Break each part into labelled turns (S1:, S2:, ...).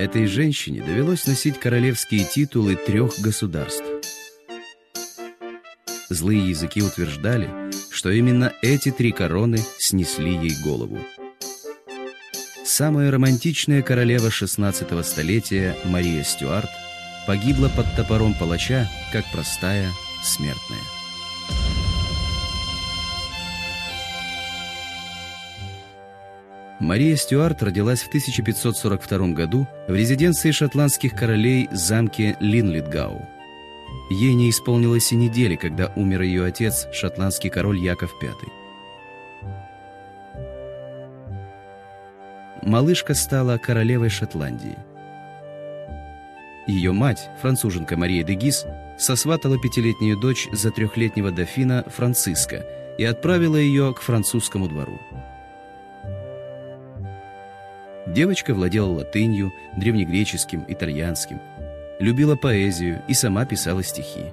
S1: Этой женщине довелось носить королевские титулы трех государств. Злые языки утверждали, что именно эти три короны снесли ей голову. Самая романтичная королева 16 столетия Мария Стюарт погибла под топором палача, как простая смертная. Мария Стюарт родилась в 1542 году в резиденции шотландских королей замке Линлитгау. Ей не исполнилось и недели, когда умер ее отец, шотландский король Яков V. Малышка стала королевой Шотландии. Ее мать, француженка Мария де Гис, сосватала пятилетнюю дочь за трехлетнего дофина Франциска и отправила ее к французскому двору. Девочка владела латынью, древнегреческим, итальянским – любила поэзию и сама писала стихи.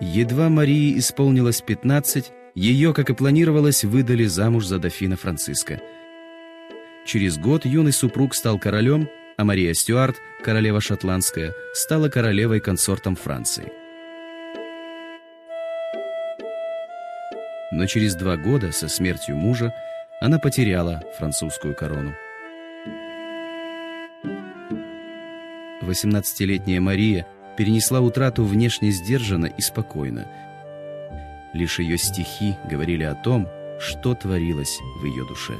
S1: Едва Марии исполнилось 15, ее, как и планировалось, выдали замуж за дофина Франциска. Через год юный супруг стал королем, а Мария Стюарт, королева шотландская, стала королевой-консортом Франции. Но через два года со смертью мужа она потеряла французскую корону. 18-летняя Мария перенесла утрату внешне сдержанно и спокойно. Лишь ее стихи говорили о том, что творилось в ее душе.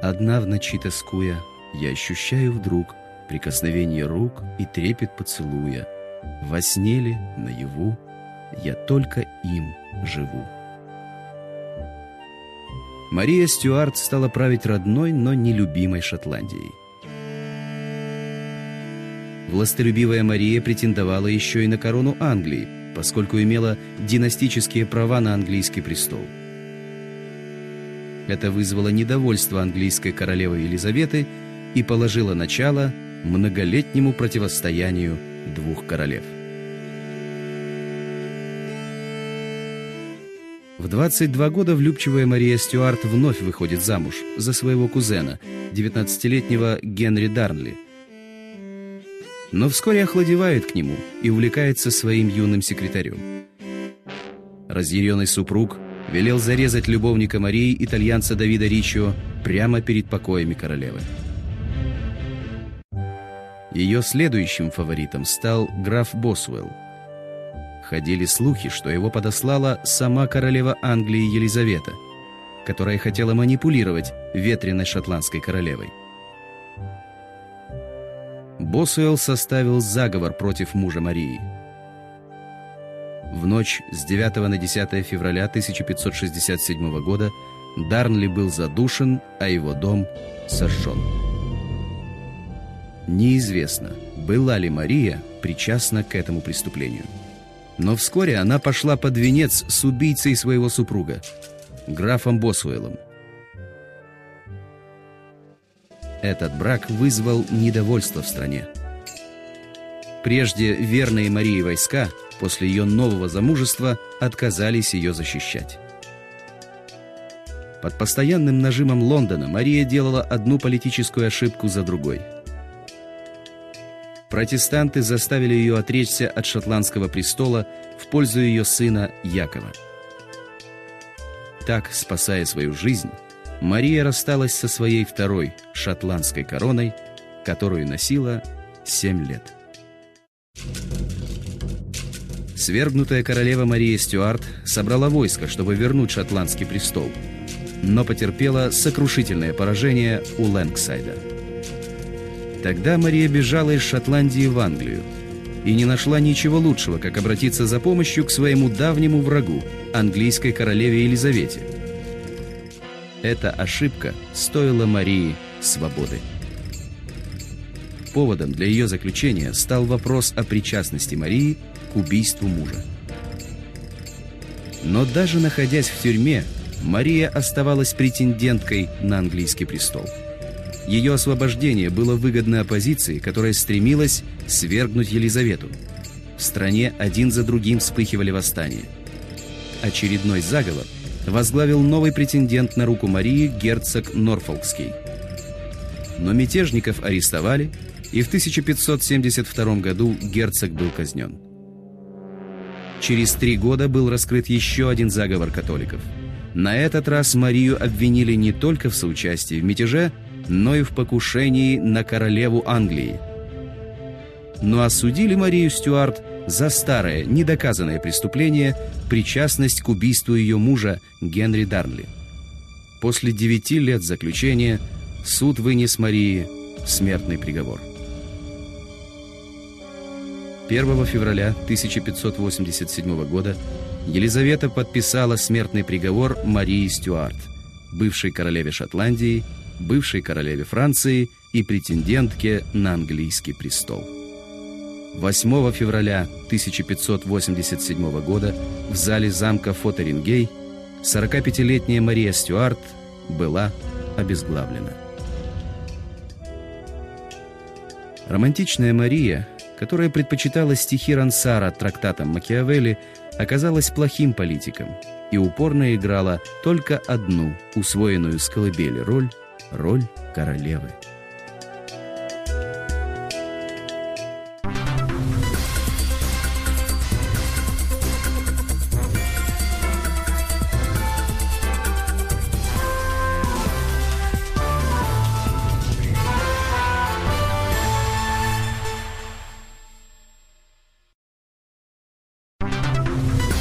S1: Одна в ночи тоскуя, я ощущаю вдруг прикосновение рук и трепет поцелуя. Во сне ли, наяву, я только им живу. Мария Стюарт стала править родной, но нелюбимой Шотландией. Властолюбивая Мария претендовала еще и на корону Англии, поскольку имела династические права на английский престол. Это вызвало недовольство английской королевы Елизаветы и положило начало многолетнему противостоянию двух королев. В 22 года влюбчивая Мария Стюарт вновь выходит замуж за своего кузена, 19-летнего Генри Дарнли – но вскоре охладевает к нему и увлекается своим юным секретарем. Разъяренный супруг велел зарезать любовника Марии, итальянца Давида Ричио, прямо перед покоями королевы. Ее следующим фаворитом стал граф Босвелл. Ходили слухи, что его подослала сама королева Англии Елизавета, которая хотела манипулировать ветреной шотландской королевой. Босуэлл составил заговор против мужа Марии. В ночь с 9 на 10 февраля 1567 года Дарнли был задушен, а его дом сожжен. Неизвестно, была ли Мария причастна к этому преступлению. Но вскоре она пошла под венец с убийцей своего супруга, графом Босуэллом. Этот брак вызвал недовольство в стране. Прежде верные Марии войска после ее нового замужества отказались ее защищать. Под постоянным нажимом Лондона Мария делала одну политическую ошибку за другой. Протестанты заставили ее отречься от шотландского престола в пользу ее сына Якова. Так, спасая свою жизнь, Мария рассталась со своей второй шотландской короной, которую носила семь лет. Свергнутая королева Мария Стюарт собрала войско, чтобы вернуть шотландский престол, но потерпела сокрушительное поражение у Лэнгсайда. Тогда Мария бежала из Шотландии в Англию и не нашла ничего лучшего, как обратиться за помощью к своему давнему врагу, английской королеве Елизавете – эта ошибка стоила Марии свободы. Поводом для ее заключения стал вопрос о причастности Марии к убийству мужа. Но даже находясь в тюрьме, Мария оставалась претенденткой на английский престол. Ее освобождение было выгодно оппозиции, которая стремилась свергнуть Елизавету. В стране один за другим вспыхивали восстания. Очередной заговор возглавил новый претендент на руку Марии герцог Норфолкский. Но мятежников арестовали, и в 1572 году герцог был казнен. Через три года был раскрыт еще один заговор католиков. На этот раз Марию обвинили не только в соучастии в мятеже, но и в покушении на королеву Англии. Но осудили Марию Стюарт за старое, недоказанное преступление, причастность к убийству ее мужа Генри Дарнли. После девяти лет заключения суд вынес Марии смертный приговор. 1 февраля 1587 года Елизавета подписала смертный приговор Марии Стюарт, бывшей королеве Шотландии, бывшей королеве Франции и претендентке на английский престол. 8 февраля 1587 года в зале замка Фотерингей 45-летняя Мария Стюарт была обезглавлена. Романтичная Мария, которая предпочитала стихи Рансара трактатам Макиавелли, оказалась плохим политиком и упорно играла только одну, усвоенную с колыбели роль – роль королевы.